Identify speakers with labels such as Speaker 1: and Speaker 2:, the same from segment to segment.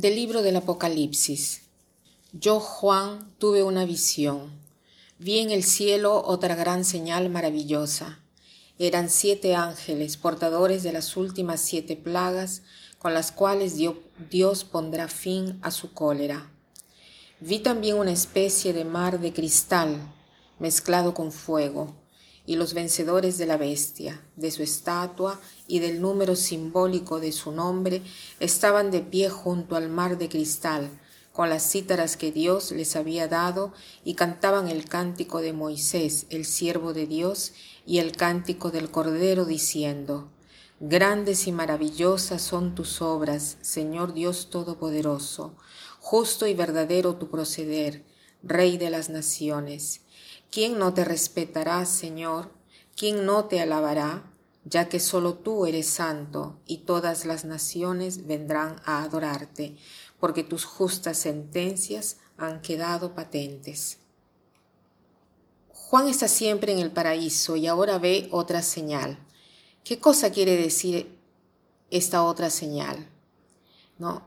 Speaker 1: Del libro del Apocalipsis. Yo, Juan, tuve una visión. Vi en el cielo otra gran señal maravillosa. Eran siete ángeles, portadores de las últimas siete plagas, con las cuales Dios pondrá fin a su cólera. Vi también una especie de mar de cristal mezclado con fuego y los vencedores de la bestia, de su estatua y del número simbólico de su nombre, estaban de pie junto al mar de cristal, con las cítaras que Dios les había dado, y cantaban el cántico de Moisés, el siervo de Dios, y el cántico del Cordero, diciendo, Grandes y maravillosas son tus obras, Señor Dios Todopoderoso, justo y verdadero tu proceder, Rey de las naciones. ¿Quién no te respetará, Señor? ¿Quién no te alabará? Ya que solo tú eres santo y todas las naciones vendrán a adorarte, porque tus justas sentencias han quedado patentes. Juan está siempre en el paraíso y ahora ve otra señal. ¿Qué cosa quiere decir esta otra señal? ¿No?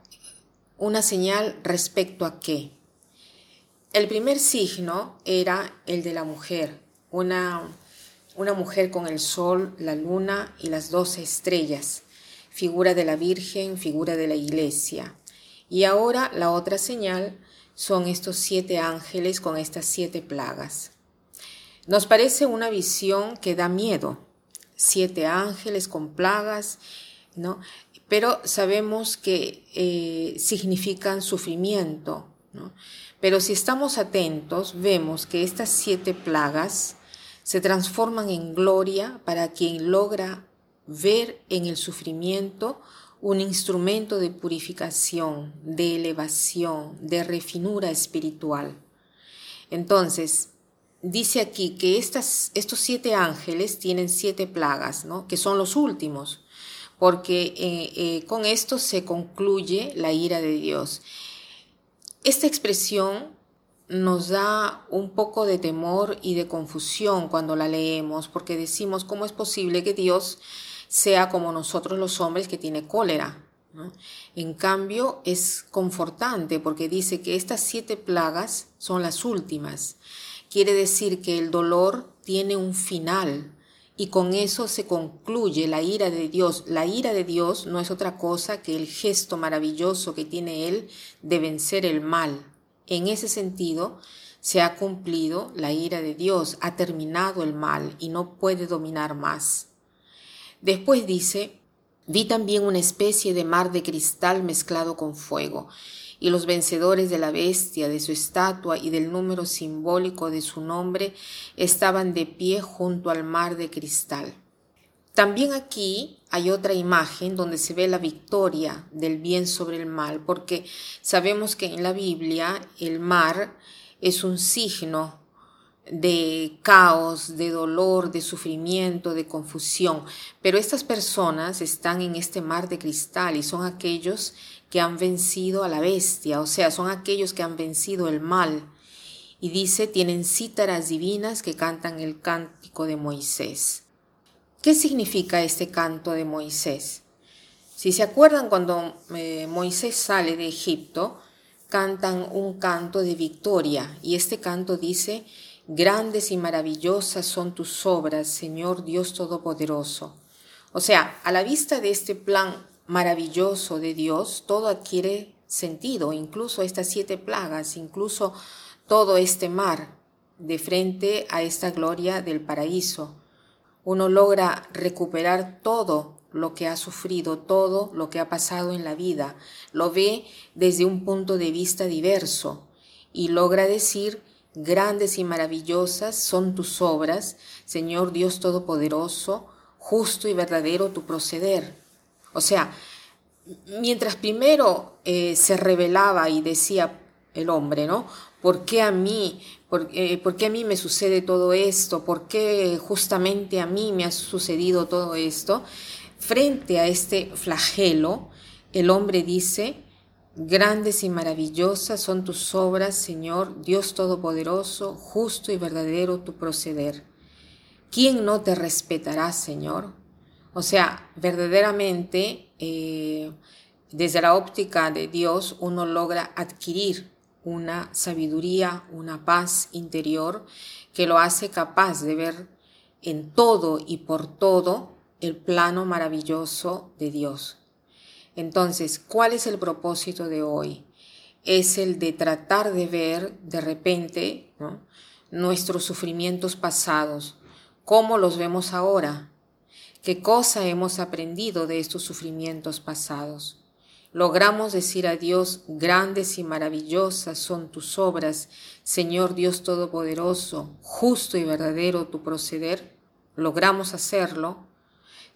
Speaker 1: Una señal respecto a qué? El primer signo era el de la mujer, una, una mujer con el sol, la luna y las doce estrellas, figura de la Virgen, figura de la Iglesia. Y ahora la otra señal son estos siete ángeles con estas siete plagas. Nos parece una visión que da miedo, siete ángeles con plagas, ¿no? Pero sabemos que eh, significan sufrimiento, pero si estamos atentos, vemos que estas siete plagas se transforman en gloria para quien logra ver en el sufrimiento un instrumento de purificación, de elevación, de refinura espiritual. Entonces, dice aquí que estos siete ángeles tienen siete plagas, ¿no? que son los últimos, porque eh, eh, con esto se concluye la ira de Dios. Esta expresión nos da un poco de temor y de confusión cuando la leemos, porque decimos, ¿cómo es posible que Dios sea como nosotros los hombres que tiene cólera? En cambio, es confortante porque dice que estas siete plagas son las últimas. Quiere decir que el dolor tiene un final, y con eso se concluye la ira de Dios. La ira de Dios no es otra cosa que el gesto maravilloso que tiene Él de vencer el mal. En ese sentido, se ha cumplido la ira de Dios, ha terminado el mal y no puede dominar más. Después dice, vi también una especie de mar de cristal mezclado con fuego y los vencedores de la bestia, de su estatua y del número simbólico de su nombre estaban de pie junto al mar de cristal. También aquí hay otra imagen donde se ve la victoria del bien sobre el mal, porque sabemos que en la Biblia el mar es un signo de caos, de dolor, de sufrimiento, de confusión. Pero estas personas están en este mar de cristal y son aquellos que han vencido a la bestia, o sea, son aquellos que han vencido el mal. Y dice, tienen cítaras divinas que cantan el cántico de Moisés. ¿Qué significa este canto de Moisés? Si se acuerdan cuando eh, Moisés sale de Egipto, cantan un canto de victoria y este canto dice, Grandes y maravillosas son tus obras, Señor Dios Todopoderoso. O sea, a la vista de este plan maravilloso de Dios, todo adquiere sentido, incluso estas siete plagas, incluso todo este mar, de frente a esta gloria del paraíso. Uno logra recuperar todo lo que ha sufrido, todo lo que ha pasado en la vida, lo ve desde un punto de vista diverso y logra decir, grandes y maravillosas son tus obras, Señor Dios Todopoderoso, justo y verdadero tu proceder. O sea, mientras primero eh, se revelaba y decía el hombre, ¿no? ¿Por qué a mí? Eh, ¿Por, qué a mí me sucede todo esto? ¿Por qué justamente a mí me ha sucedido todo esto? Frente a este flagelo, el hombre dice, Grandes y maravillosas son tus obras, Señor, Dios Todopoderoso, justo y verdadero tu proceder. ¿Quién no te respetará, Señor? O sea, verdaderamente, eh, desde la óptica de Dios uno logra adquirir una sabiduría, una paz interior que lo hace capaz de ver en todo y por todo el plano maravilloso de Dios. Entonces, ¿cuál es el propósito de hoy? Es el de tratar de ver de repente nuestros sufrimientos pasados, cómo los vemos ahora, qué cosa hemos aprendido de estos sufrimientos pasados. Logramos decir a Dios, grandes y maravillosas son tus obras, Señor Dios Todopoderoso, justo y verdadero tu proceder. Logramos hacerlo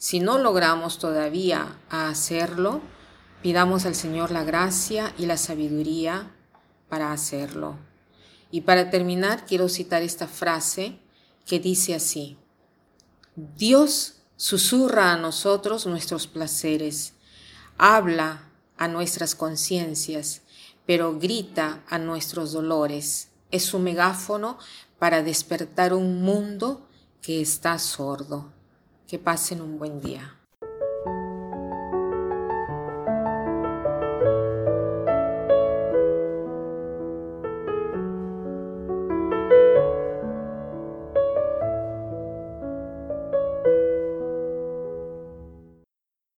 Speaker 1: si no logramos todavía hacerlo, pidamos al Señor la gracia y la sabiduría para hacerlo. Y para terminar, quiero citar esta frase que dice así, Dios susurra a nosotros nuestros placeres, habla a nuestras conciencias, pero grita a nuestros dolores. Es su megáfono para despertar un mundo que está sordo. Que pasen un buen día.